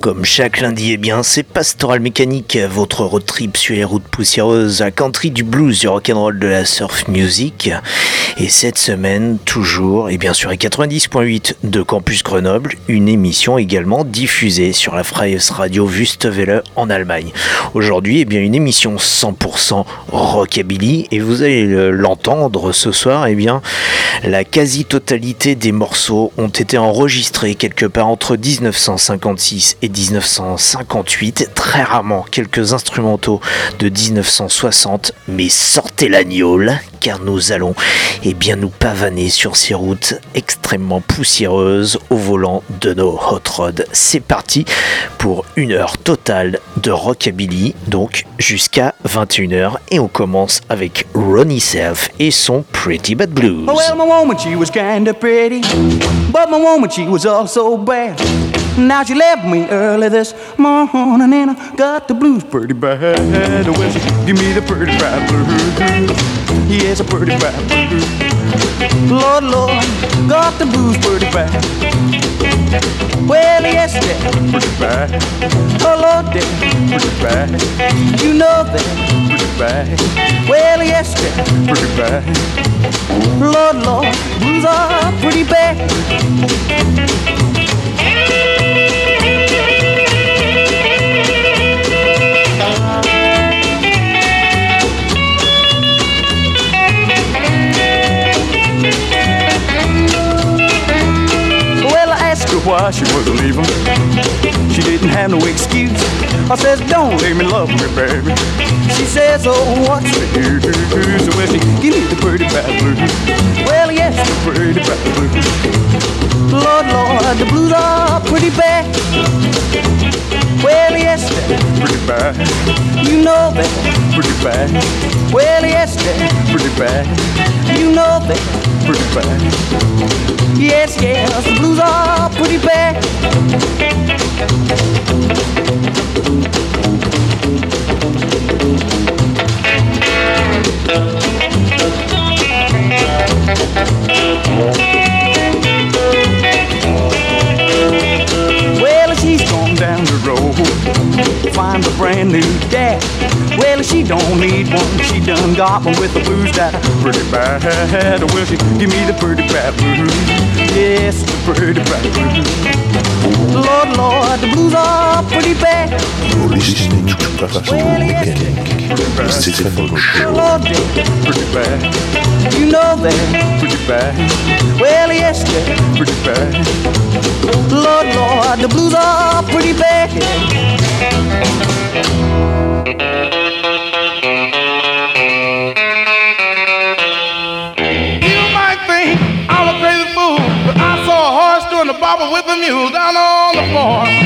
Comme chaque lundi, eh bien, c'est Pastoral Mécanique, votre road trip sur les routes poussiéreuses, à country du blues, du rock'n'roll, de la surf music. Et cette semaine, toujours, et bien sûr, 90.8 de Campus Grenoble, une émission également diffusée sur la Freies Radio Wüstewelle en Allemagne. Aujourd'hui, eh bien, une émission 100% rockabilly, et vous allez l'entendre ce soir, eh bien, la quasi-totalité des morceaux ont été enregistrés quelque part entre 1956 et 1958, très rarement quelques instrumentaux de 1960, mais sortez l'agneau car nous allons eh bien, nous pavaner sur ces routes extrêmement poussiéreuses au volant de nos hot rods. C'est parti pour une heure totale de rockabilly, donc jusqu'à 21h, et on commence avec Ronnie Self et son Pretty Bad Blues. Now she left me early this morning, and I got the blues pretty bad. Well, she give me the pretty bad blues. Yes, a pretty bad blues. Lord, Lord, got the blues pretty bad. Well, yes, they're pretty bad. Oh, Lord, they're pretty bad. You know they're pretty bad. Well, yes, they're pretty bad. Lord, Lord, blues are pretty bad. Why she was leaving. She didn't have no excuse. I says, don't leave me, love me, baby. She says, oh, what's the use? Well, she give me the pretty bad blues. Well, yes, the pretty bad blues. Lord, Lord, the blues are pretty bad. Well, yes, they're pretty bad. You know they're pretty bad. Well, yes, they're pretty bad. You know they're pretty bad. Yes, yes, the blues are pretty bad. Well, find a brand new dad. Well, she don't need one, she done got one with the blues that are pretty bad. Well, she give me the pretty bad blues, yes, the pretty bad blues. Lord, Lord, the blues are pretty bad. You're listening to Pastoral Mechanic. Show. Lord, they're pretty bad. You know they're pretty bad. Well, yes, they're pretty bad. Lord, Lord, the blues are pretty bad. You might think I'm a crazy fool, but I saw a horse doing the bobble with a mule down on the farm.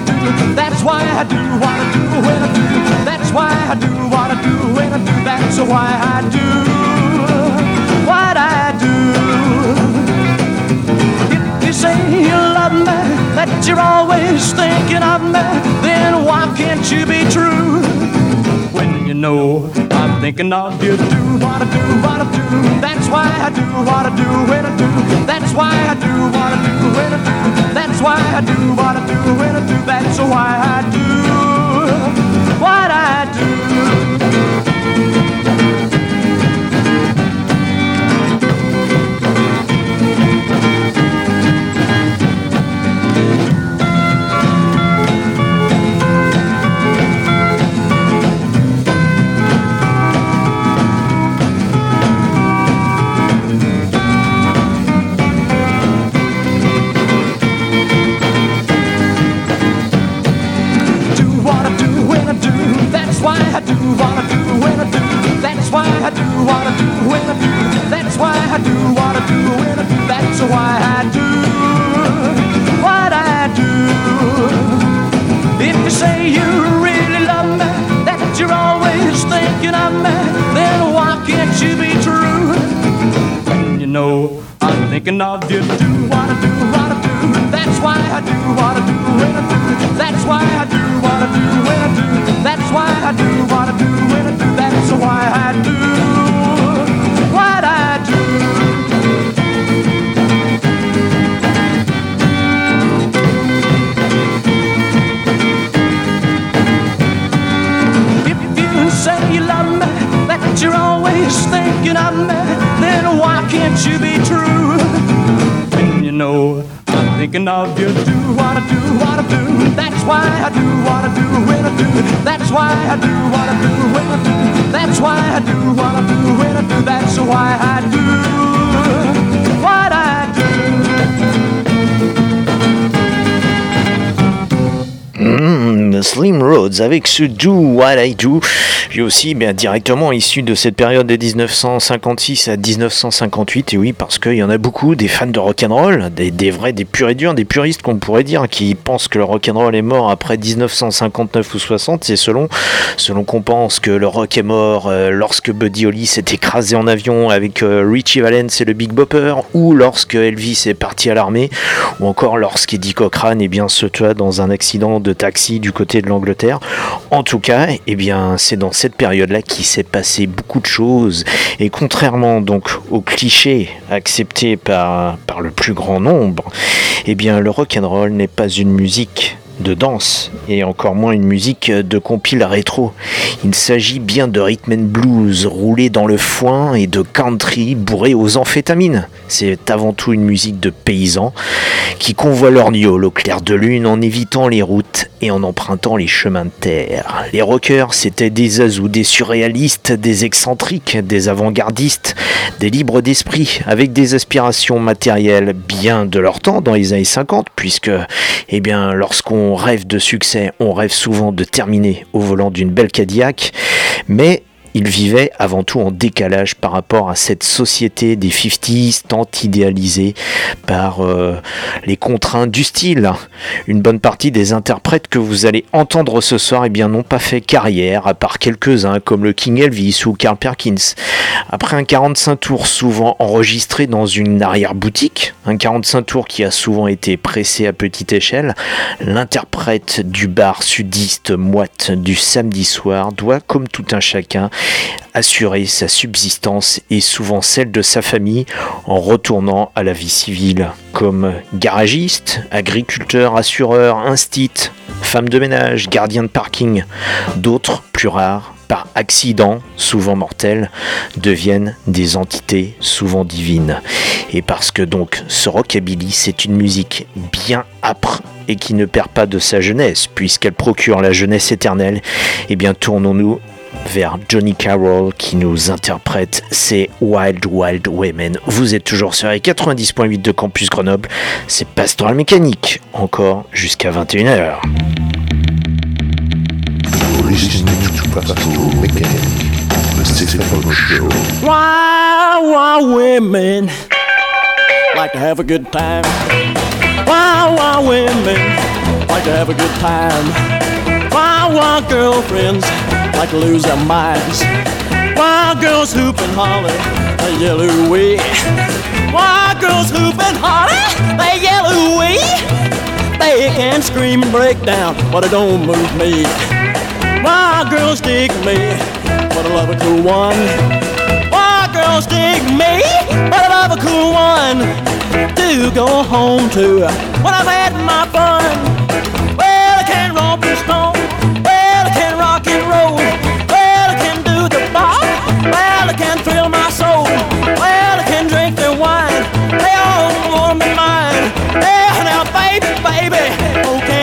I do. That's why I do what I do when I do. That's why I do what I do when I do. That's why I do what I do. If you say you love me, that you're always thinking of me, then why can't you be true? When you know thinking of you, do what I do, what I do. That's why I do what I do when I do. That's why I do what I do when I do. That's why I do what I do when I do. That's why I do what I do. do why Slim Rhodes avec ce Do What I Do, lui aussi bien directement issu de cette période de 1956 à 1958, et oui parce qu'il y en a beaucoup des fans de rock'n'roll, des, des vrais, des purs et durs, des puristes qu'on pourrait dire, qui pensent que le rock'n'roll est mort après 1959 ou 60, c'est selon, selon qu'on pense que le rock est mort euh, lorsque Buddy Holly s'est écrasé en avion avec euh, Richie Valens et le Big Bopper, ou lorsque Elvis est parti à l'armée, ou encore lorsqu'Eddie Cochrane eh bien, se tua dans un accident de taxi du côté de l'Angleterre. En tout cas, eh bien, c'est dans cette période-là qu'il s'est passé beaucoup de choses. Et contrairement donc aux clichés acceptés par, par le plus grand nombre, eh bien, le rock'n'roll n'est pas une musique de danse et encore moins une musique de compile rétro. Il s'agit bien de rhythm and blues roulé dans le foin et de country bourré aux amphétamines. C'est avant tout une musique de paysans qui convoient leur gnôle au clair de lune en évitant les routes et en empruntant les chemins de terre. Les rockers, c'était des azous, des surréalistes, des excentriques, des avant-gardistes, des libres d'esprit avec des aspirations matérielles bien de leur temps dans les années 50 puisque eh bien lorsqu'on rêve de succès, on rêve souvent de terminer au volant d'une belle Cadillac, mais il vivait avant tout en décalage par rapport à cette société des 50s tant idéalisée par euh, les contraintes du style. Une bonne partie des interprètes que vous allez entendre ce soir eh n'ont pas fait carrière, à part quelques-uns comme le King Elvis ou Carl Perkins. Après un 45 tours souvent enregistré dans une arrière-boutique, un 45 tours qui a souvent été pressé à petite échelle, l'interprète du bar sudiste moite du samedi soir doit, comme tout un chacun, assurer sa subsistance et souvent celle de sa famille en retournant à la vie civile comme garagiste, agriculteur, assureur, instit, femme de ménage, gardien de parking. D'autres, plus rares, par accident, souvent mortels, deviennent des entités souvent divines. Et parce que donc ce rockabilly, c'est une musique bien âpre et qui ne perd pas de sa jeunesse, puisqu'elle procure la jeunesse éternelle, eh bien tournons-nous vers Johnny Carroll qui nous interprète ces Wild Wild Women. Vous êtes toujours sur les 90.8 de Campus Grenoble, c'est Pastoral Mécanique, encore jusqu'à 21h. Listening to Pastoral Mechanic, the Stephen Show. Wild, women like to have a good time. Women like to have a good time. Girlfriends like to lose their minds. Wild girls hoop and holler, they yell ooh-wee. Wild girls hoop and holler, they yell ooh-wee. They can scream and break down, but it don't move me. Wild girls dig me, but I love a cool one. Wild girls dig me, but I love a cool one. To go home to when I've had my fun. Well, I can romp and stone. Well, I can rock and roll.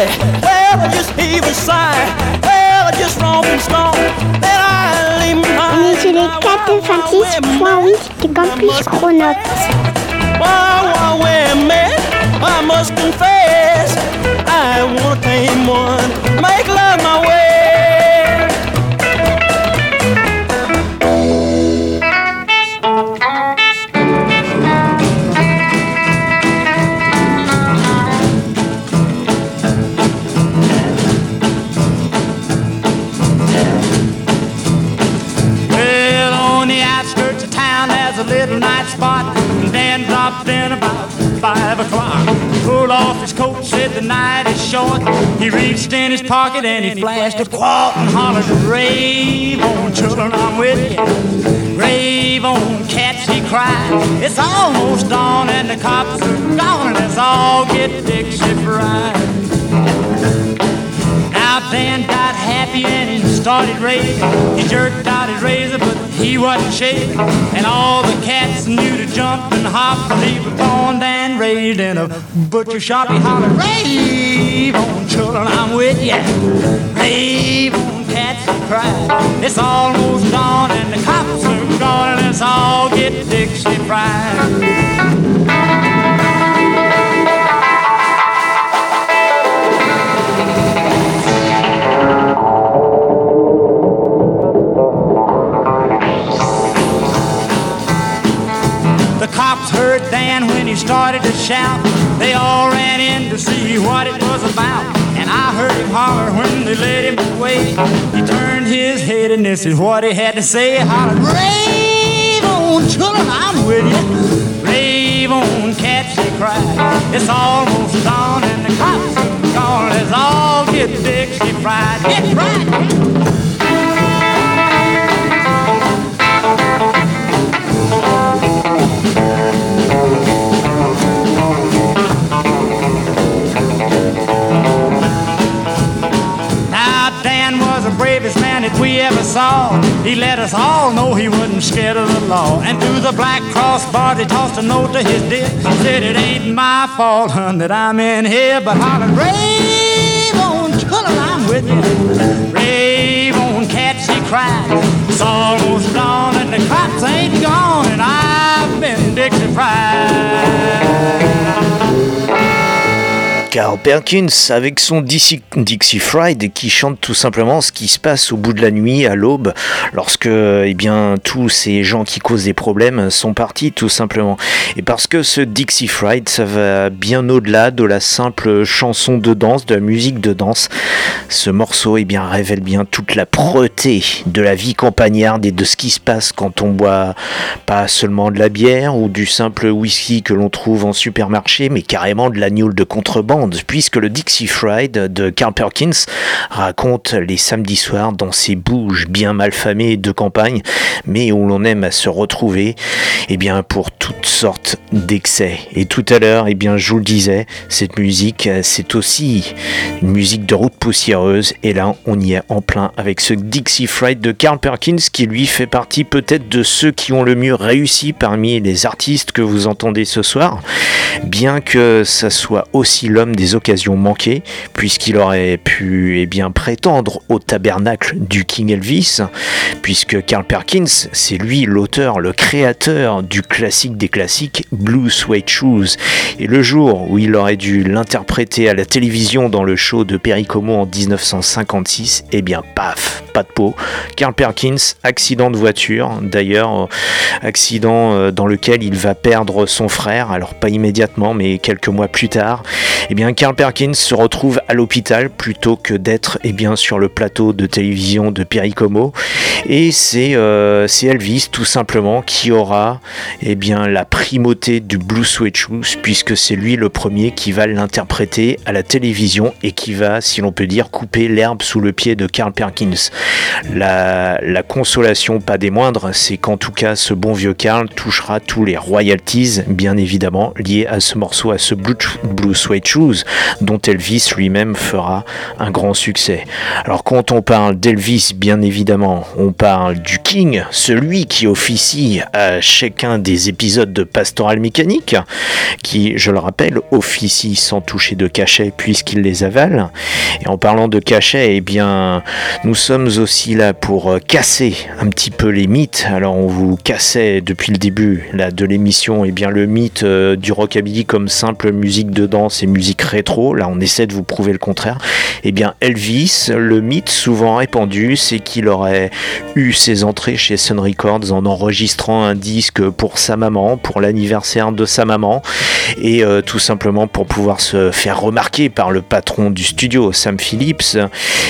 Well, I just heave a sigh. Well, I just romp and stomp. Then I leave est sur les 426.8 de Campus Chronops. Wow, wow, women, I must confess, I want to tame one, In about five o'clock. Pulled off his coat, said the night is short. He reached in his pocket and he flashed a quart and hollered, Rave on, children, I'm with you. Rave on, cats, he cried. It's almost dawn and the cops are gone let's all get Dixie fried. Now got happy and he started raving. He jerked out his razor, but he wasn't shaving. And all the cats knew to jump and hop, 'cause he was born and raised in a butcher shop. He hollered, Rave on, children, I'm with ya. Rave on, cats, he cried. It's almost dawn and the cops are gone, and let's all get Dixie fried. Started to shout. They all ran in to see what it was about. And I heard him holler when they led him away. He turned his head and this is what he had to say. He hollered, Rave on, children, I'm with you. Rave on, cats, he cried. It's almost dawn and the cops are gone. Let's all get Dixie fried. Get fried. Saw. He let us all know he wasn't scared of the law. And through the black crossbar, he tossed a note to his dick. Said it ain't my fault, hun, that I'm in here, but hollered, rave on, children, I'm with you. Rave on, cats, he cried. It's almost dawn and the cops ain't gone, and I've been Dixie fried. Carl Perkins avec son Dixie, Dixie Fried qui chante tout simplement ce qui se passe au bout de la nuit à l'aube lorsque eh bien tous ces gens qui causent des problèmes sont partis tout simplement. Et parce que ce Dixie Fried ça va bien au-delà de la simple chanson de danse de la musique de danse. Ce morceau eh bien révèle bien toute la preté de la vie campagnarde et de ce qui se passe quand on boit pas seulement de la bière ou du simple whisky que l'on trouve en supermarché mais carrément de la de contrebande Puisque le Dixie Fried de Carl Perkins raconte les samedis soirs dans ces bouges bien mal famées de campagne, mais où l'on aime à se retrouver, eh bien, pour toutes sortes d'excès. Et tout à l'heure, eh bien, je vous le disais, cette musique, c'est aussi une musique de route poussiéreuse, et là, on y est en plein avec ce Dixie Fried de Carl Perkins, qui lui fait partie peut-être de ceux qui ont le mieux réussi parmi les artistes que vous entendez ce soir, bien que ça soit aussi l'homme des occasions manquées, puisqu'il aurait pu eh bien, prétendre au tabernacle du King Elvis, puisque Carl Perkins, c'est lui l'auteur, le créateur du classique des classiques, Blue Suede Shoes. Et le jour où il aurait dû l'interpréter à la télévision dans le show de Perry Como en 1956, eh bien, paf, pas de peau. Carl Perkins, accident de voiture, d'ailleurs, accident euh, dans lequel il va perdre son frère, alors pas immédiatement, mais quelques mois plus tard. Eh bien, Carl Perkins se retrouve à l'hôpital plutôt que d'être eh bien, sur le plateau de télévision de Perry Como. Et euh, c'est Elvis, tout simplement, qui aura eh bien, la primauté du Blue Sweat Shoes, puisque c'est lui le premier qui va l'interpréter à la télévision et qui va, si l'on peut dire, couper l'herbe sous le pied de Carl Perkins. La, la consolation, pas des moindres, c'est qu'en tout cas, ce bon vieux Carl touchera tous les royalties, bien évidemment, liés à ce morceau, à ce Blue, Blue Shoes, dont Elvis lui-même fera un grand succès. Alors quand on parle d'Elvis, bien évidemment, on parle du King, celui qui officie à chacun des épisodes de Pastoral Mécanique, qui, je le rappelle, officie sans toucher de cachet puisqu'il les avale. Et en parlant de cachet, eh bien, nous sommes aussi là pour casser un petit peu les mythes. Alors on vous cassait depuis le début là, de l'émission eh bien, le mythe euh, du rockabilly comme simple musique de danse et musique rétro. Là on essaie de vous prouver le contraire. Eh bien Elvis, le mythe souvent répandu, c'est qu'il aurait eu ses entrées chez Sun Records en enregistrant un disque pour sa maman, pour l'anniversaire de sa maman, et euh, tout simplement pour pouvoir se faire remarquer par le patron du studio, Sam Phillips.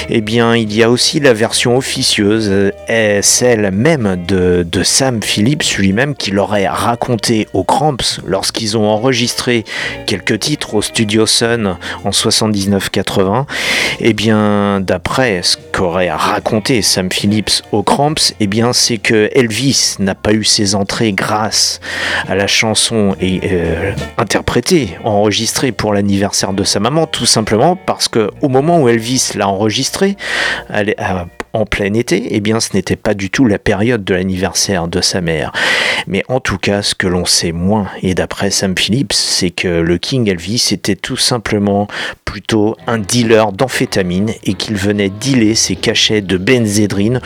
Eh bien il y a aussi la version officieuse, est celle même de, Sam Phillips lui-même qui l'aurait raconté aux Cramps lorsqu'ils ont enregistré quelques titres au studio Sun en 79-80. Eh bien, d'après ce qu'aurait raconté Sam Phillips aux Cramps, eh bien, c'est que Elvis n'a pas eu ses entrées grâce à la chanson et, euh, interprétée, enregistrée pour l'anniversaire de sa maman, tout simplement parce que au moment où Elvis l'a enregistrée, elle, en plein été, eh bien ce n'était pas du tout la période de l'anniversaire de sa mère. Mais en tout cas, ce que l'on sait moins, et d'après Sam Phillips, c'est que le King Elvis était tout simplement plutôt un dealer d'amphétamine et qu'il venait dealer ses cachets de benzédrine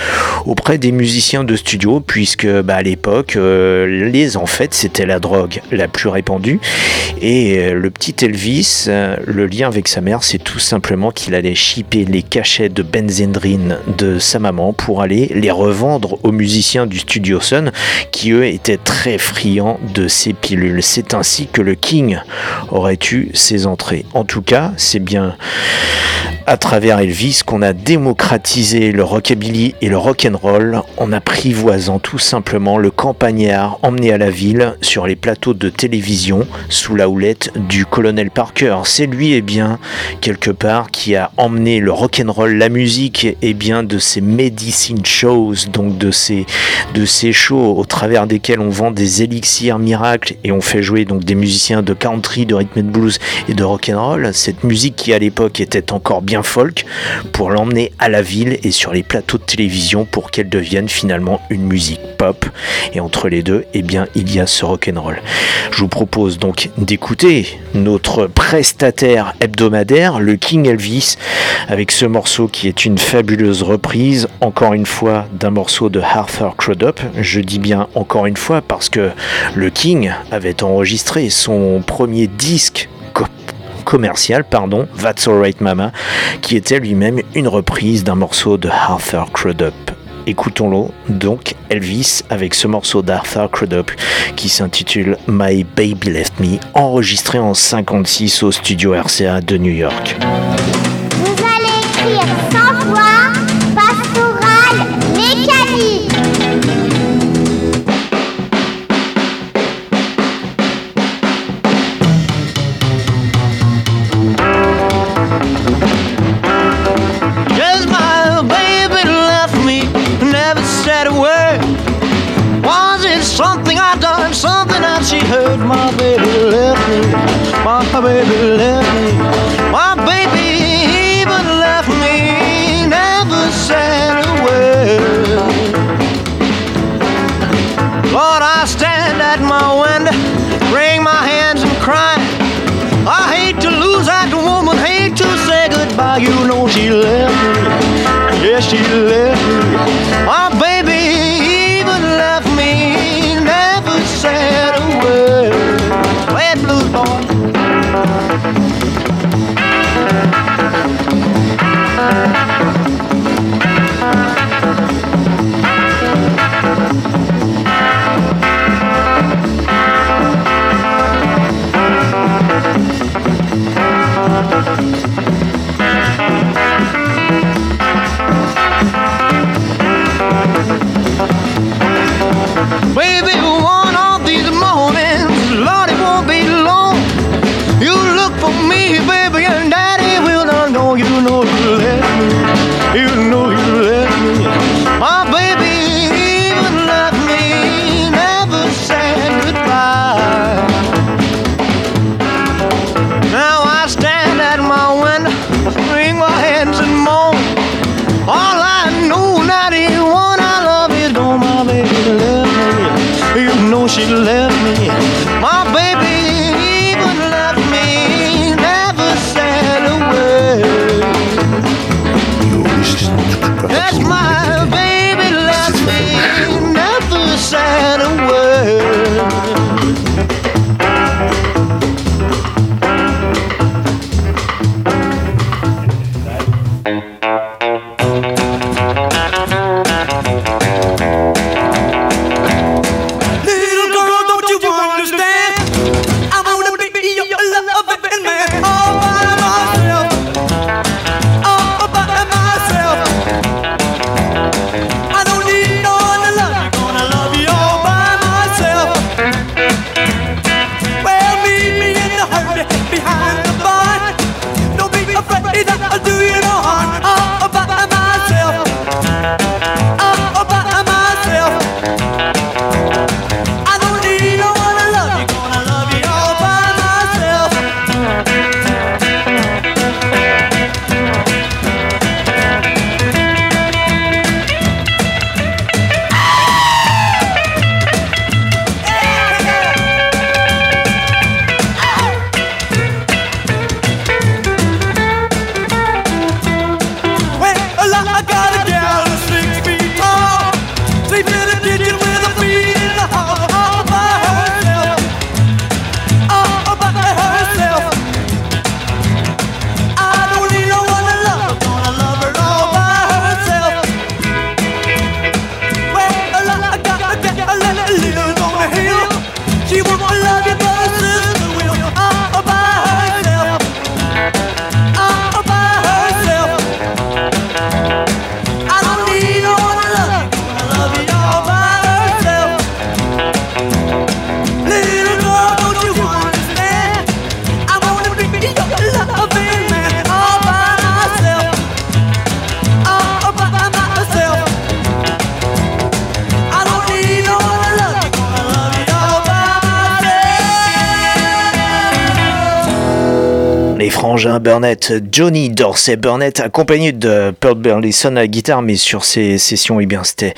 auprès des musiciens de studio, puisque bah, à l'époque, euh, les en fait, c'était la drogue la plus répandue. Et euh, le petit Elvis, euh, le lien avec sa mère, c'est tout simplement qu'il allait shipper les cachets de benzédrine de sa maman pour aller les revendre aux musiciens du studio Sun qui eux étaient très friands de ces pilules. C'est ainsi que le King aurait eu ses entrées. En tout cas, c'est bien à travers Elvis qu'on a démocratisé le rockabilly et le rock'n'roll en apprivoisant tout simplement le campagnard emmené à la ville sur les plateaux de télévision sous la houlette du colonel Parker. C'est lui, eh bien, quelque part, qui a emmené le rock'n'roll, la musique, et eh bien, de ces medicine shows, donc de ces, de ces shows au travers desquels on vend des élixirs miracles et on fait jouer donc des musiciens de country, de rhythm and blues et de rock'n'roll. Cette musique qui à l'époque était encore bien folk pour l'emmener à la ville et sur les plateaux de télévision pour qu'elle devienne finalement une musique pop. Et entre les deux, eh bien, il y a ce rock'n'roll. Je vous propose donc d'écouter notre prestataire hebdomadaire, le King Elvis, avec ce morceau qui est une fabuleuse reprise, encore une fois, d'un morceau de Arthur Crudup. Je dis bien encore une fois parce que le King avait enregistré son premier disque commercial, pardon, That's Alright Mama, qui était lui-même une reprise d'un morceau de Arthur Crudup. Écoutons-le donc Elvis avec ce morceau d'Arthur Crudup qui s'intitule My Baby Left Me, enregistré en 56 au studio RCA de New York. My baby left me. My baby even left me. Never said a word. Lord, I stand at my window, wring my hands and cry. I hate to lose that woman, hate to say goodbye. You know she left me. Yes, she left sleeps in frangins Burnett, Johnny Dorsey Burnett, accompagné de Pearl Burleson à la guitare, mais sur ces sessions, eh bien, c'était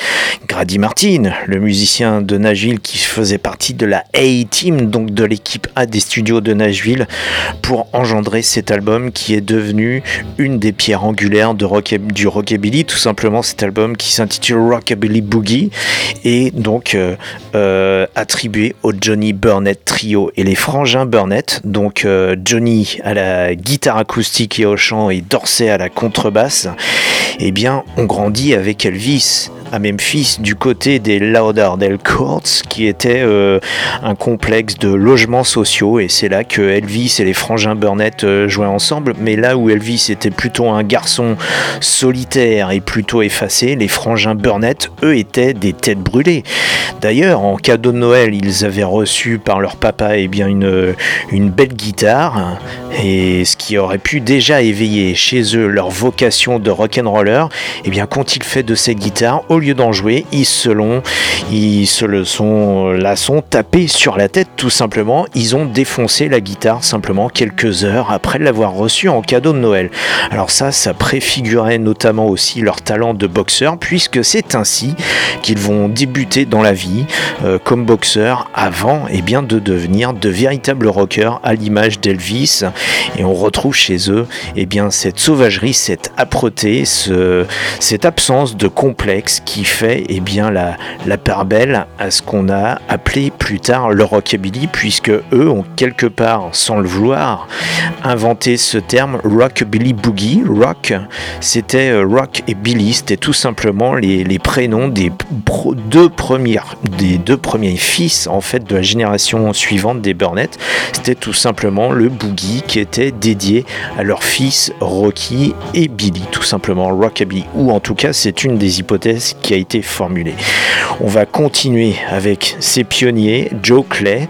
Grady Martin, le musicien de Nashville qui faisait partie de la A-Team, donc de l'équipe A des studios de Nashville, pour engendrer cet album qui est devenu une des pierres angulaires de rock, du rockabilly, tout simplement. Cet album qui s'intitule Rockabilly Boogie, et donc euh, euh, attribué au Johnny Burnett Trio et les frangins Burnett, donc euh, Johnny à la guitare acoustique et au chant et Dorsey à la contrebasse, eh bien on grandit avec Elvis à Memphis du côté des Lauderdale Courts qui était euh, un complexe de logements sociaux. Et c'est là que Elvis et les frangins Burnett euh, jouaient ensemble. Mais là où Elvis était plutôt un garçon solitaire et plutôt effacé les frangins Burnett eux étaient des têtes brûlées. D'ailleurs en cadeau de Noël ils avaient reçu par leur papa eh bien une, une belle guitare. Et ce qui aurait pu déjà éveiller chez eux leur vocation de rock'n'roller eh bien qu'ont-ils fait de cette guitare au lieu d'en jouer, ils se, l'ont, ils se le sont, la sont tapés sur la tête tout simplement. Ils ont défoncé la guitare simplement quelques heures après l'avoir reçue en cadeau de Noël. Alors ça, ça préfigurait notamment aussi leur talent de boxeur, puisque c'est ainsi qu'ils vont débuter dans la vie euh, comme boxeur avant et eh bien, de devenir de véritables rockers à l'image d'Elvis. Et on retrouve chez eux et eh bien, cette sauvagerie, cette âpreté, ce, cette absence de complexe qui fait eh bien, la, la part belle à ce qu'on a appelé plus tard le rockabilly, puisque eux ont quelque part, sans le vouloir, inventé ce terme rockabilly boogie. Rock, c'était euh, rock et billy, c'était tout simplement les, les prénoms des deux des deux premiers fils en fait de la génération suivante des Burnett. C'était tout simplement le boogie qui était dédié à leurs fils Rocky et Billy, tout simplement rockabilly. Ou en tout cas, c'est une des hypothèses qui a été formulée. On va continuer avec ces pionniers, Joe Clay,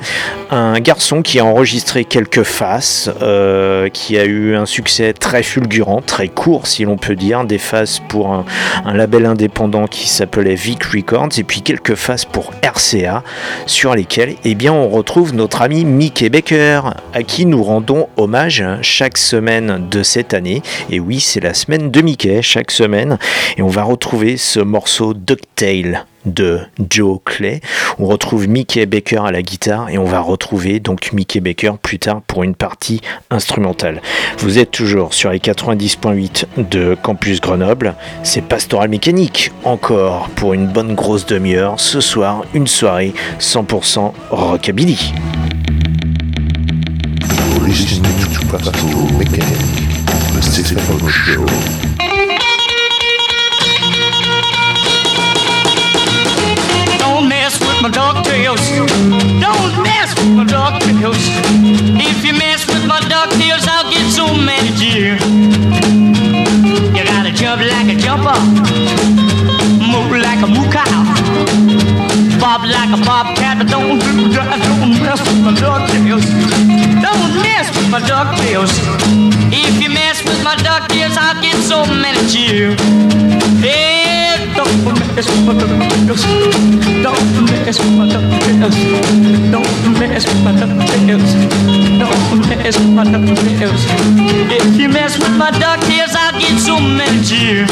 un garçon qui a enregistré quelques faces, euh, qui a eu un succès très fulgurant, très court si l'on peut dire, des faces pour un, label indépendant qui s'appelait Vic Records, et puis quelques faces pour RCA, sur lesquelles eh bien, on retrouve notre ami Mickey Baker, à qui nous rendons hommage chaque semaine de cette année. Et oui, c'est la semaine de Mickey, chaque semaine, et on va retrouver ce morceau Ducktail de Joe Clay. On retrouve Mickey Baker à la guitare et on va retrouver donc Mickey Baker plus tard pour une partie instrumentale. Vous êtes toujours sur les 90.8 de Campus Grenoble. C'est Pastoral Mécanique encore pour une bonne grosse demi-heure. Ce soir, une soirée 100% rockabilly. My ducktails. Don't mess with my ducktails. If you mess with my ducktails, I'll get so mad at you. You gotta jump like a jumper, move like a moo cow, bob like a bobcat. But don't. Don't mess with my ducktails. Don't mess with my ducktails. If you mess with my ducktails, I'll get so mad at you. Hey. If you mess with my ducktails, I'll get so mad at.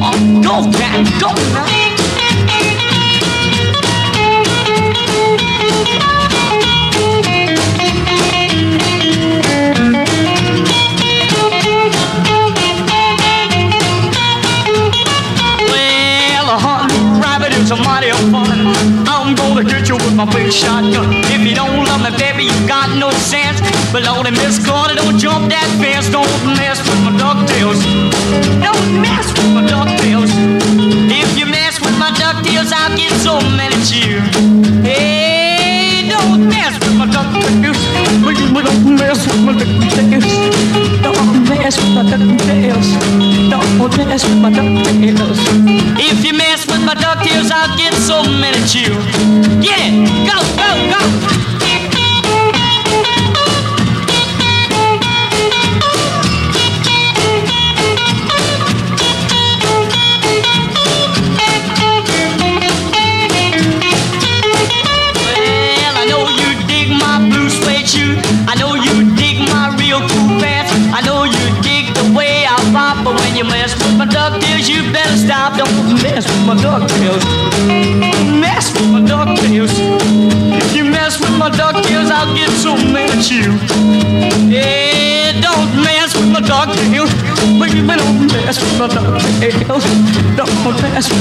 Oh, go, cat. My big shotgun. If you don't love me, baby, you got no sense. But Lordy, Miss Corner, don't jump that fence. Don't mess with my ducktails. Don't mess with my ducktails. If you mess with my ducktails, I'll get so at you. Hey, don't mess with my ducktails. Don't mess with my ducktails. Don't mess with my ducktails. Don't mess with my ducktails. If you mess my duck tears, I get so many chills. Get it, go, go, go.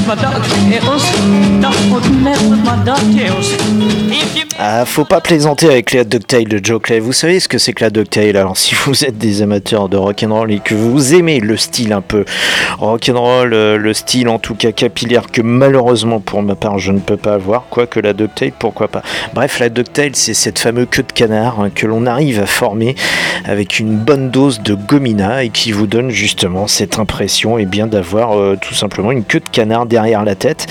My ducktails. Ah, faut pas plaisanter avec les ducktail de Joe Clay. Vous savez ce que c'est que la ducktail Alors, si vous êtes des amateurs de rock'n'roll et que vous aimez le style un peu rock'n'roll, euh, le style en tout cas capillaire que malheureusement pour ma part je ne peux pas avoir, quoique la ducktail, pourquoi pas. Bref, la ducktail, c'est cette fameuse queue de canard hein, que l'on arrive à former avec une bonne dose de gomina et qui vous donne justement cette impression et eh bien d'avoir euh, tout simplement une queue de canard derrière la tête.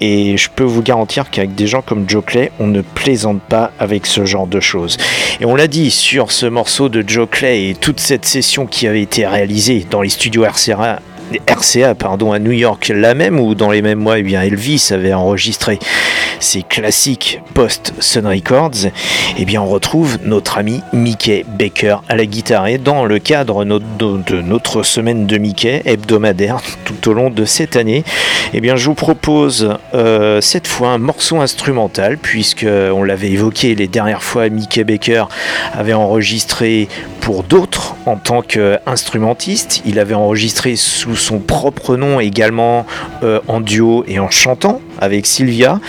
Et je peux vous garantir qu'avec des gens comme Joe Clay, on ne pas avec ce genre de choses. Et on l'a dit sur ce morceau de Joe Clay et toute cette session qui avait été réalisée dans les studios RCA RCA pardon, à New York, la même où dans les mêmes mois eh bien, Elvis avait enregistré ses classiques post-Sun Records, eh bien, on retrouve notre ami Mickey Baker à la guitare. Et dans le cadre de notre semaine de Mickey hebdomadaire tout au long de cette année, eh bien, je vous propose euh, cette fois un morceau instrumental, puisque on l'avait évoqué les dernières fois, Mickey Baker avait enregistré pour d'autres en tant qu'instrumentiste. Il avait enregistré sous son propre nom également euh, en duo et en chantant avec Sylvia.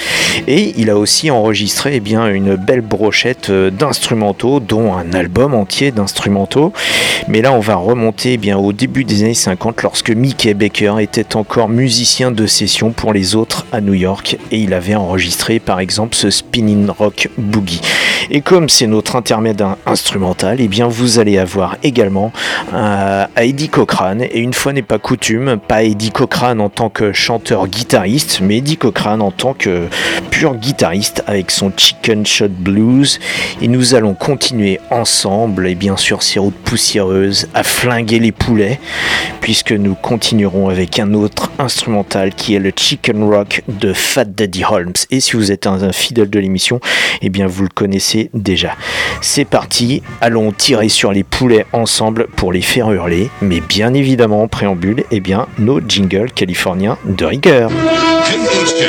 Et il a aussi enregistré eh bien, une belle brochette euh, d'instrumentaux, dont un album entier d'instrumentaux. Mais là, on va remonter eh bien, au début des années 50, lorsque Mickey Baker était encore musicien de session pour les autres à New York. Et il avait enregistré par exemple ce Spinning Rock Boogie. Et comme c'est notre intermède instrumental, eh bien, vous allez avoir également euh, Eddie Cochrane. Et une fois n'est pas coutume, pas Eddie Cochrane en tant que chanteur-guitariste, mais Eddie Cochrane en tant que pur guitariste avec son Chicken Shot Blues. Et nous allons continuer ensemble, et bien sûr ces routes poussiéreuses, à flinguer les poulets, puisque nous continuerons avec un autre instrumental qui est le Chicken Rock de Fat Daddy Holmes. Et si vous êtes un, fidèle de l'émission, et eh bien vous le connaissez déjà. C'est parti, allons tirer sur les poulets ensemble pour les faire hurler, mais bien évidemment en préambule, et eh bien nos jingles californiens de rigueur.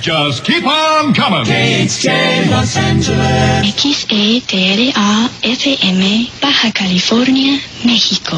just keep on coming. KHJ Los Angeles. XETLA FM Baja California, México.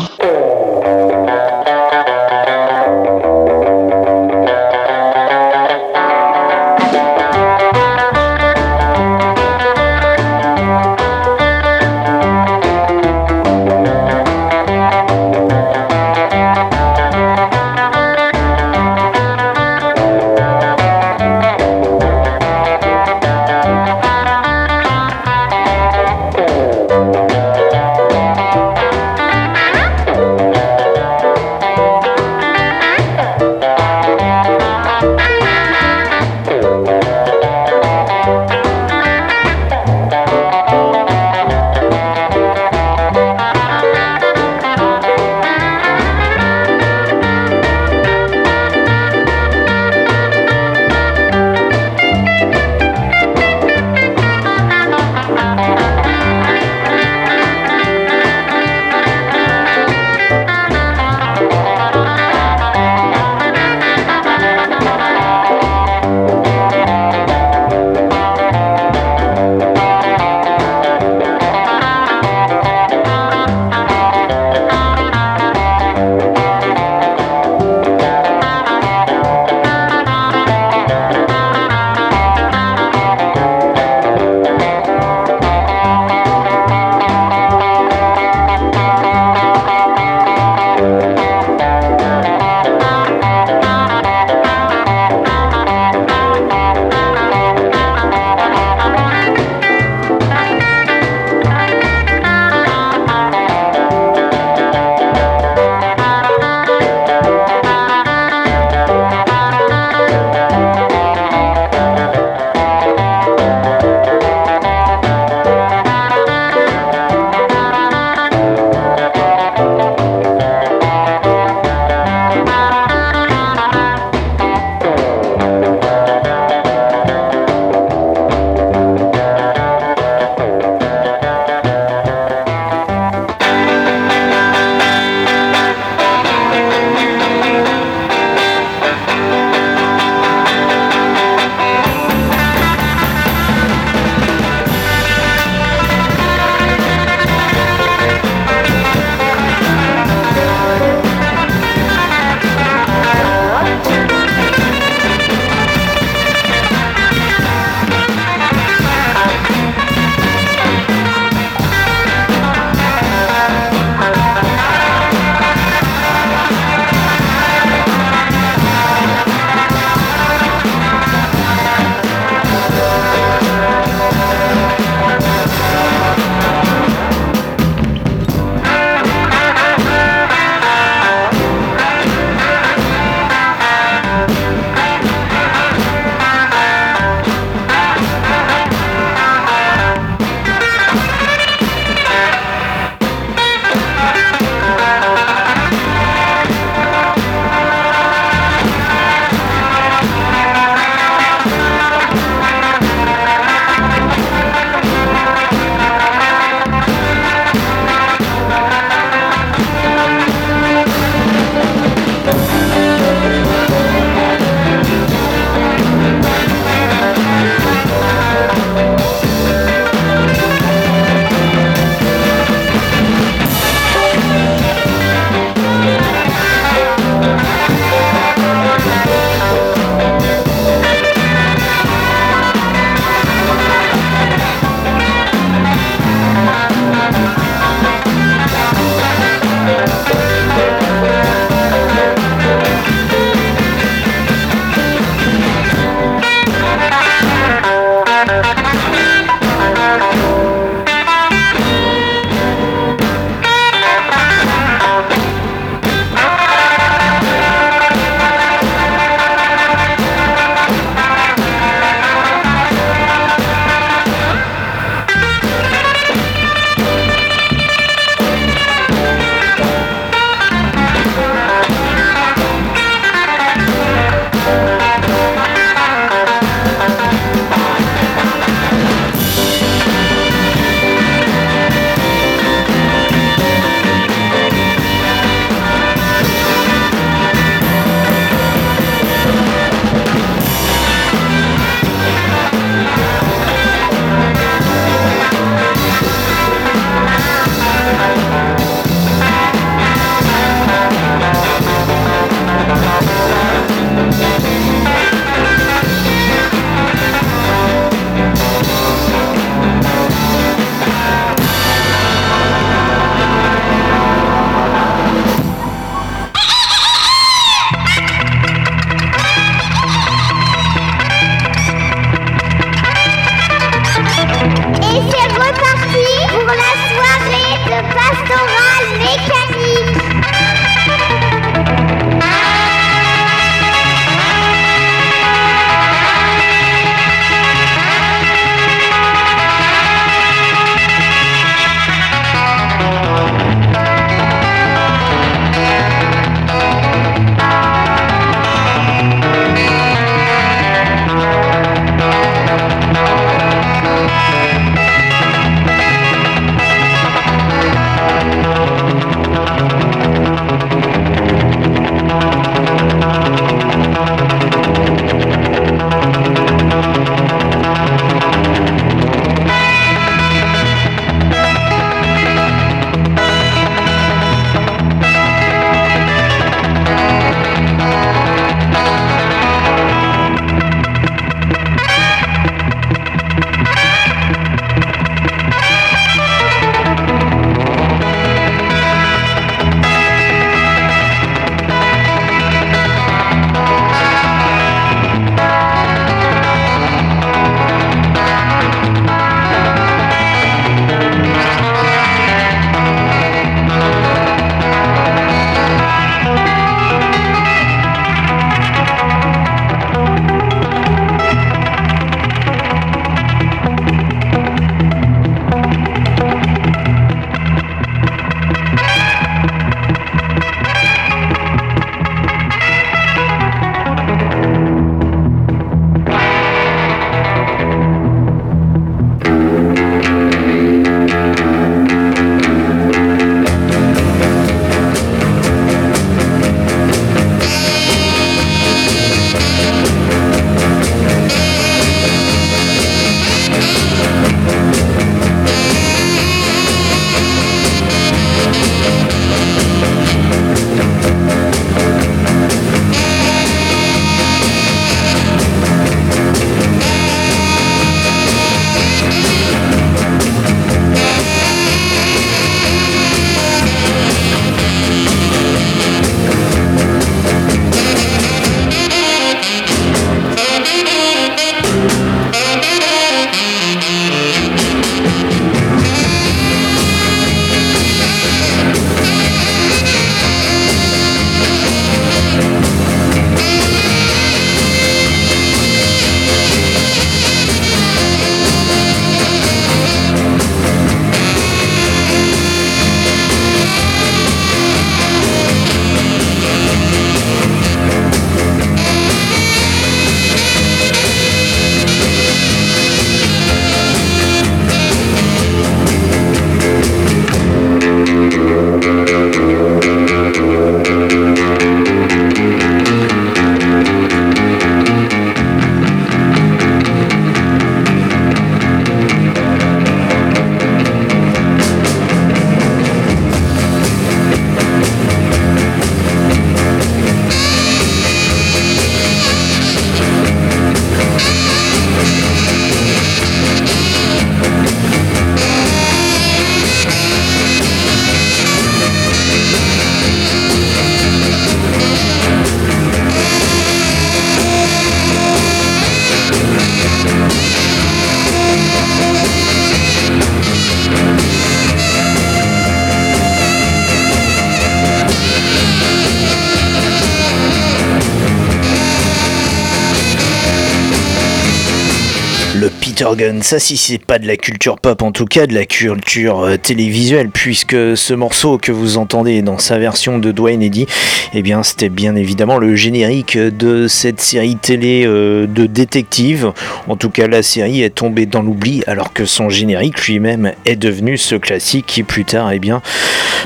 Ça, si c'est pas de la culture pop, en tout cas de la culture euh, télévisuelle, puisque ce morceau que vous entendez dans sa version de Dwayne Eddy, eh bien, c'était bien évidemment le générique de cette série télé euh, de détective. En tout cas, la série est tombée dans l'oubli, alors que son générique lui-même est devenu ce classique qui plus tard, eh bien,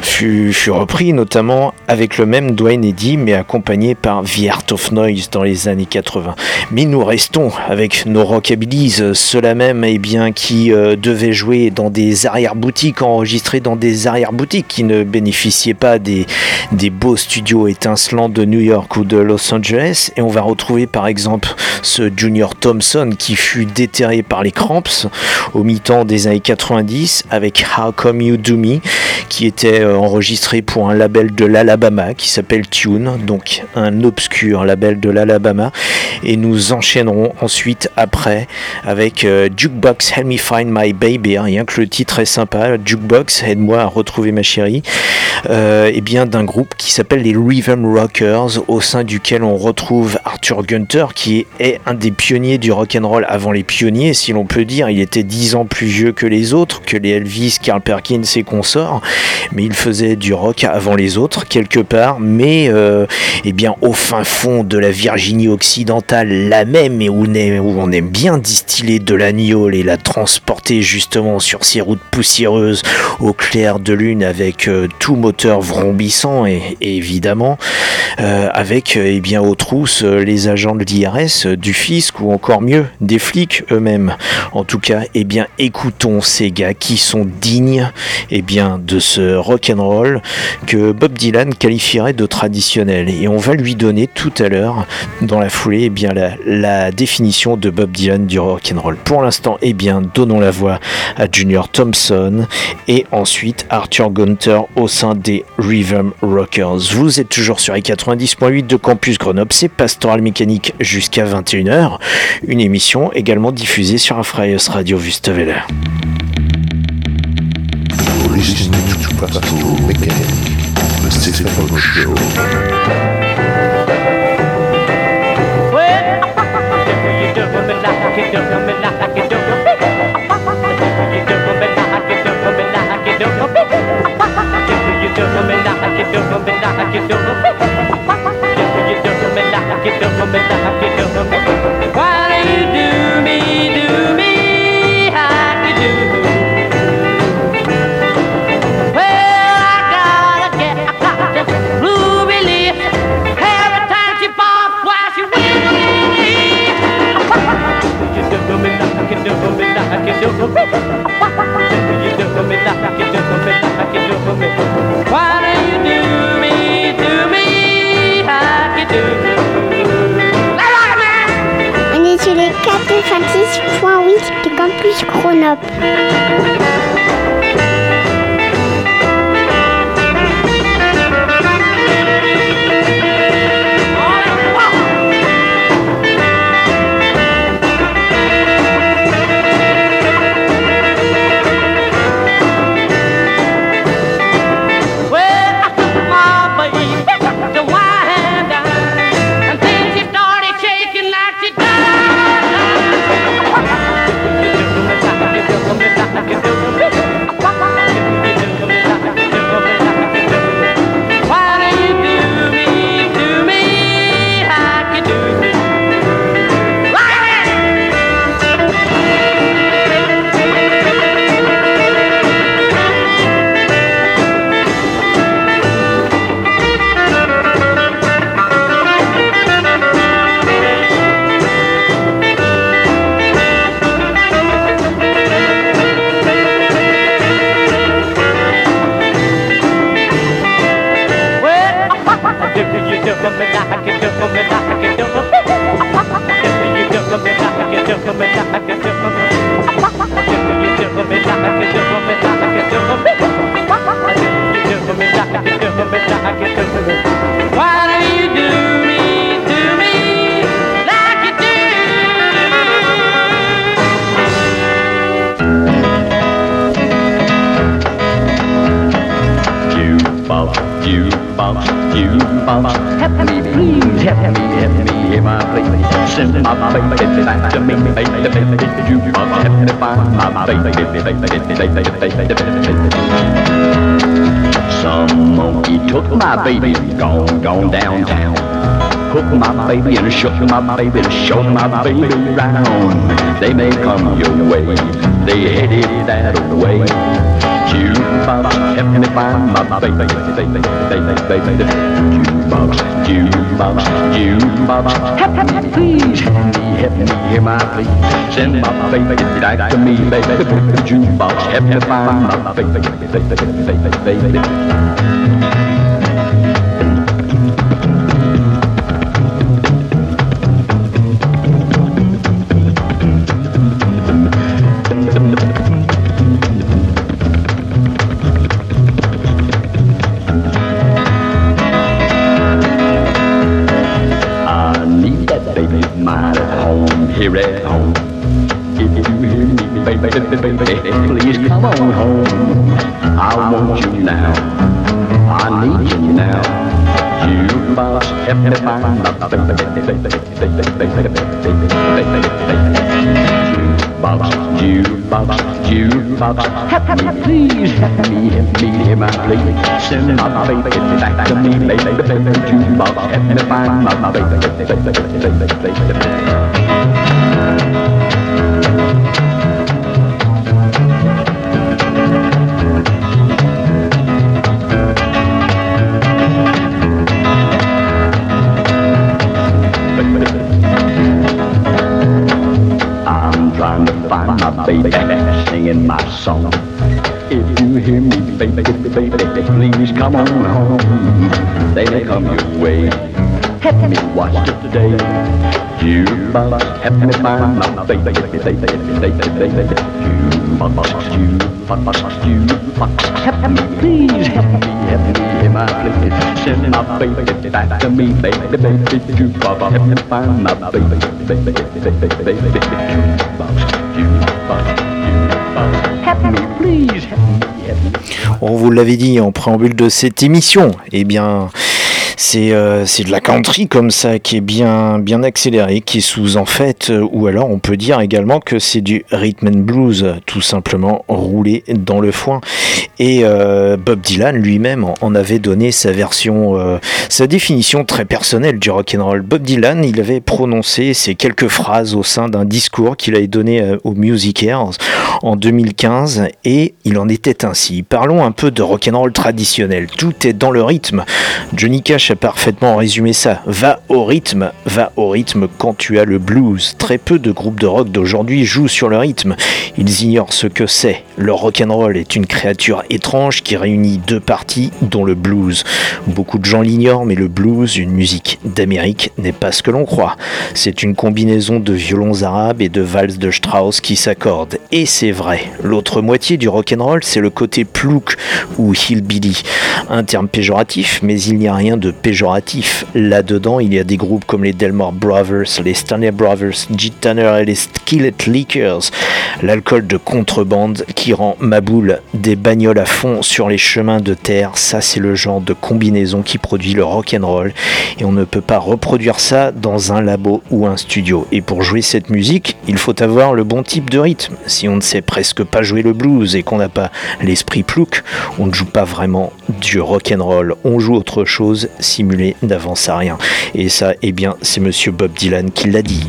fut, repris notamment avec le même Dwayne Eddy, mais accompagné par The Art of Noise dans les années 80. Mais nous restons avec nos rockabilis, même eh bien, qui euh, devait jouer dans des arrière-boutiques, enregistrés dans des arrière-boutiques qui ne bénéficiaient pas des, des beaux studios étincelants de New York ou de Los Angeles. Et on va retrouver par exemple ce Junior Thompson qui fut déterré par les Cramps au mi-temps des années 90 avec How Come You Do Me qui était euh, enregistré pour un label de l'Alabama qui s'appelle Tune, donc un obscur label de l'Alabama. Et nous enchaînerons ensuite après avec avec euh, Jukebox Help Me Find My Baby, hein, rien que le titre est sympa, Jukebox, aide-moi à retrouver ma chérie, euh, et bien d'un groupe qui s'appelle les Rhythm Rockers, au sein duquel on retrouve Arthur Gunter, qui est un des pionniers du rock and roll avant les pionniers, si l'on peut dire. Il était dix ans plus vieux que les autres, que les Elvis, Carl Perkins et consorts, mais il faisait du rock avant les autres quelque part, mais euh, eh bien au fin fond de la Virginie occidentale, la même, et où on, aime bien distiller de et la transporter justement sur ces routes poussiéreuses au clair de lune avec euh, tout moteur vrombissant et, et évidemment euh, avec euh, eh bien aux trousses les agents de l'IRS, du fisc ou encore mieux des flics eux-mêmes. En tout cas, eh bien écoutons ces gars qui sont dignes eh bien de ce rock and roll que Bob Dylan qualifierait de traditionnel et on va lui donner tout à l'heure dans la foulée eh bien la, la définition de Bob Dylan du rock and roll. Pour l'instant, eh bien donnons la voix à Junior Thompson et ensuite Arthur Gunter au sein des Rhythm Rockers. Vous êtes toujours sur les 90.8 de Campus Grenoble, c'est Pastoral Mécanique jusqu'à 21h, une émission également diffusée sur Afraios Radio Wüstewelle. You're listening to Pastoral Mechanic, the Stephen Show. Why do you do me, do me like you do? Well, I gotta get, I got this blue relief every time she barks while she whistles. You do me like you do me like you do me. You do me like you do me like 96.8 de Campus Grenoble. Baby and shook my baby and show my baby round. They may come your way, they headed that way. Jukebox, help me find my baby, baby, baby, baby, baby. Jukebox, jukebox, jukebox. Help please, help me, help me hear my plea. Send my baby back to me, baby. Jukebox, help me find my baby, baby, baby, baby. Baby baby, please come on home. I want you now. I need you now. Jukebox, help me find my baby, Jukebox, jukebox, jukebox, help me please, help me, help me, hear my plea. Send my baby back to me, baby, baby, jukebox, help me find my baby, baby, baby, baby. Song. If you hear me, baby, baby, please come on home. They may come your way. Help me watch it today. You must help me find my baby, baby, baby, baby, baby. You must, you must, you must help me, please help me, help me, hear my plea. Send my baby back to me, baby, baby. You must help me find my baby, baby, baby, baby, baby. On vous l'avait dit en préambule de cette émission, eh bien, c'est euh, de la country comme ça qui est bien bien accéléré, qui est sous en fait, euh, ou alors on peut dire également que c'est du rhythm and blues, tout simplement roulé dans le foin. Et euh, Bob Dylan lui-même en, avait donné sa version, euh, sa définition très personnelle du rock and roll. Bob Dylan, il avait prononcé ces quelques phrases au sein d'un discours qu'il avait donné aux Music en 2015, et il en était ainsi. Parlons un peu de rock and roll traditionnel. Tout est dans le rythme. Johnny Cash parfaitement résumé ça. Va au rythme, va au rythme quand tu as le blues. Très peu de groupes de rock d'aujourd'hui jouent sur le rythme. Ils ignorent ce que c'est. Le rock and roll est une créature étrange qui réunit deux parties, dont le blues. Beaucoup de gens l'ignorent, mais le blues, une musique d'Amérique, n'est pas ce que l'on croit. C'est une combinaison de violons arabes et de valses de Strauss qui s'accordent. Et c'est vrai. L'autre moitié du rock and roll, c'est le côté plouc ou hillbilly. Un terme péjoratif, mais il n'y a rien de péjoratif. Là-dedans, il y a des groupes comme les Delmore Brothers, les Stanley Brothers, G. Tanner et les Skillet Leakers. L'alcool de contrebande qui rend ma boule des bagnoles à fond sur les chemins de terre, ça c'est le genre de combinaison qui produit le rock and roll et on ne peut pas reproduire ça dans un labo ou un studio. Et pour jouer cette musique, il faut avoir le bon type de rythme. Si on ne sait presque pas jouer le blues et qu'on n'a pas l'esprit plouc, on ne joue pas vraiment du rock and roll. On joue autre chose, simulé d'avance à rien. Et ça, eh bien, c'est Monsieur Bob Dylan qui l'a dit.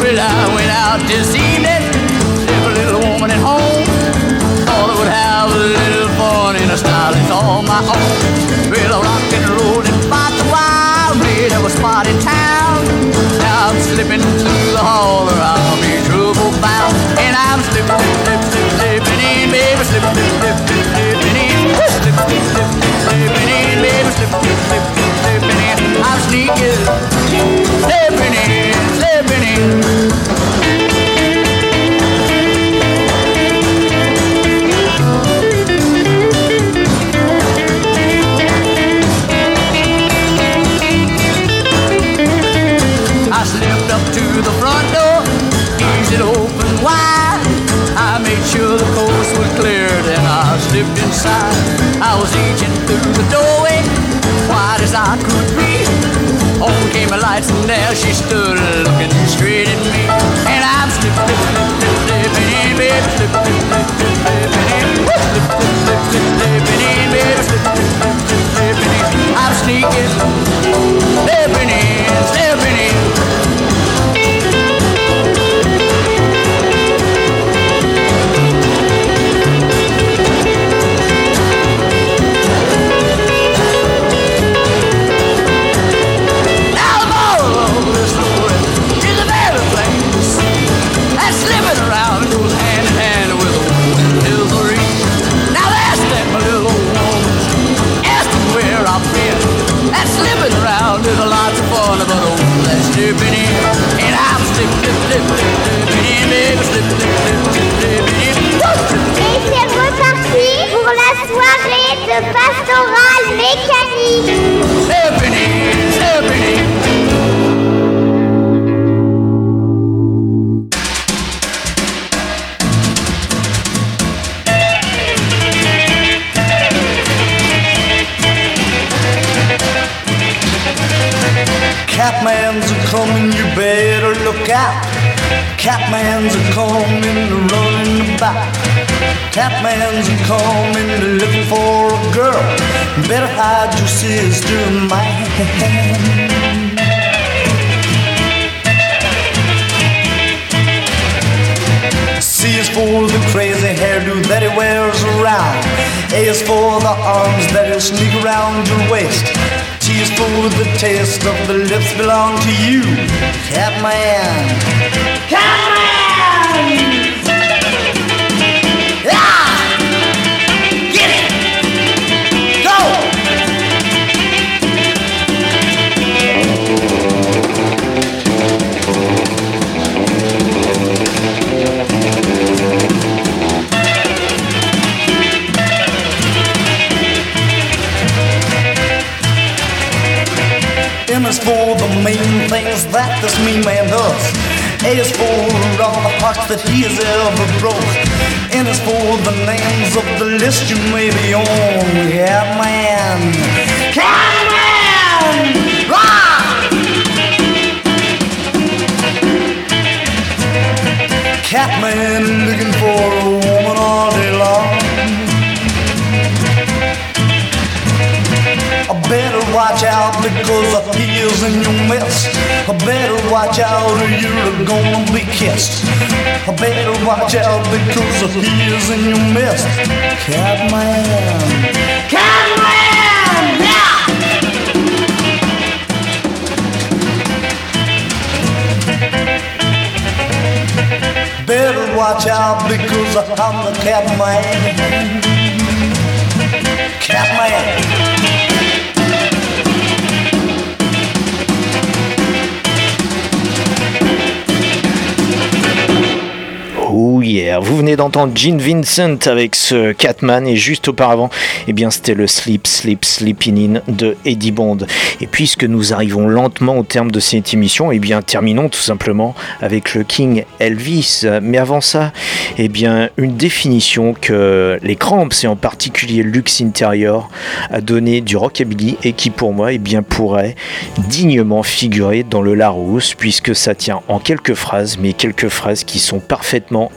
Well, I rocked and rolled and bought the wild of a spot in town. Slipping through the hall or I'll be trouble bound. And I'm slipping, slip, slip, slipping in, baby, slip, slip, slip, slip, slipping in. Slip, slip, slip, slip, slipping in, baby, slip, slip, slip, slip, slipping in. I'm sneaking, slipping in, slipping in. And there she stood, Et c'est reparti pour la soirée de pastorale mécanique. Catman's are coming, you better look out. Catman's a coming, to running about. Catman's a coming, to looking for a girl. Better hide your sister, man. C is for the crazy hairdo that he wears around. A is for the arms that he'll sneak around your waist. T is for the taste of the lips belong to you, Catman. Catman! Main things that this mean man does. A is for all the hearts that he has ever broke. N is for the names of the list you may be on. Yeah, Catman. Catman! Rock! Catman looking for a woman all day long. I better watch out because he is in your mess. I better watch out or you're gonna be kissed. I better watch out because he is in your mess. Catman. Catman! Yeah! Better watch out because I'm the Catman. Catman. Vous venez d'entendre Gene Vincent avec ce Catman et juste auparavant, eh bien c'était le Sleep Sleep Sleeping In de Eddie Bond. Et puisque nous arrivons lentement au terme de cette émission, eh bien terminons tout simplement avec le King Elvis. Mais avant ça, eh bien une définition que les Cramps et en particulier Lux Interior a donné du rockabilly et qui pour moi, eh bien pourrait dignement figurer dans le Larousse puisque ça tient en quelques phrases, mais quelques phrases qui sont parfaitement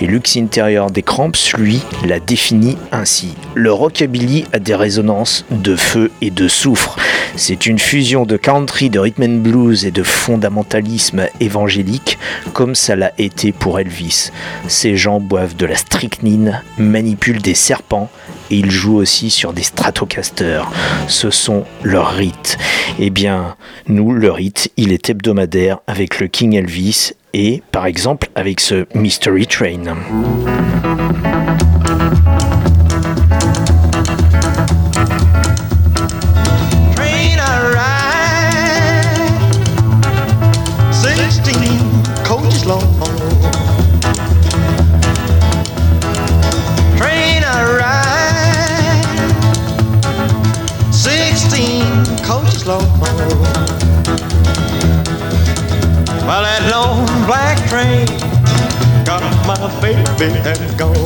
Et Lux Interior des Cramps, lui, la définit ainsi. Le rockabilly a des résonances de feu et de soufre. C'est une fusion de country, de rhythm and blues et de fondamentalisme évangélique, comme ça l'a été pour Elvis. Ces gens boivent de la strychnine, manipulent des serpents, et ils jouent aussi sur des stratocasters. Ce sont leurs rites. Eh bien, nous, le rite, il est hebdomadaire avec le King Elvis et par exemple avec ce Mystery Train. Train train got my baby and gone.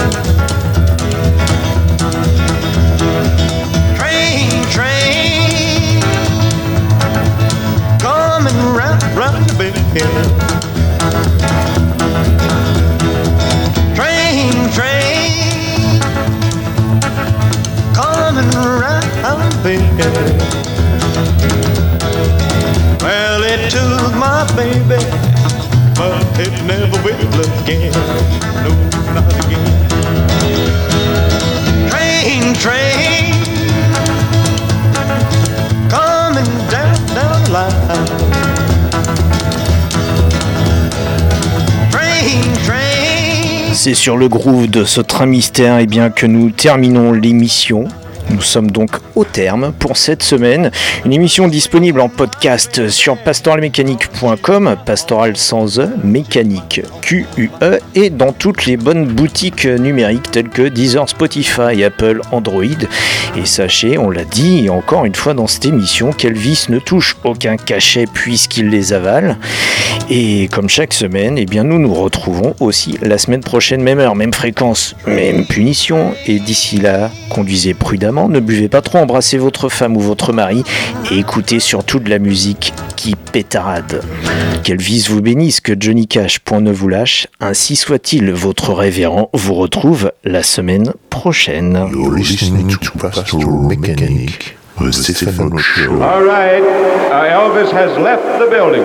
Train, train, coming round, round the bend. Train, train, coming round the bend. Well, it took my baby, but C'est sur le groove de ce train mystère et bien que nous terminons l'émission. Nous sommes donc au terme pour cette semaine. Une émission disponible en podcast sur pastoralmécanique.com, pastoral sans E, mécanique Q-U-E, et dans toutes les bonnes boutiques numériques telles que Deezer, Spotify, Apple, Android. Et sachez, on l'a dit encore une fois dans cette émission, qu'Elvis ne touche aucun cachet puisqu'il les avale. Et comme chaque semaine, eh bien, nous nous retrouvons aussi la semaine prochaine, même heure, même fréquence, même punition. Et d'ici là, conduisez prudemment, ne buvez pas trop, embrassez votre femme ou votre mari et écoutez surtout de la musique qui pétarade. Qu'Elvis vous bénisse, que Johnny Cash point ne vous lâche, ainsi soit-il, votre révérend vous retrouve la semaine prochaine. You're listening to Pastoral Mechanic, the Stephen Show. All right, uh, Elvis has left the building.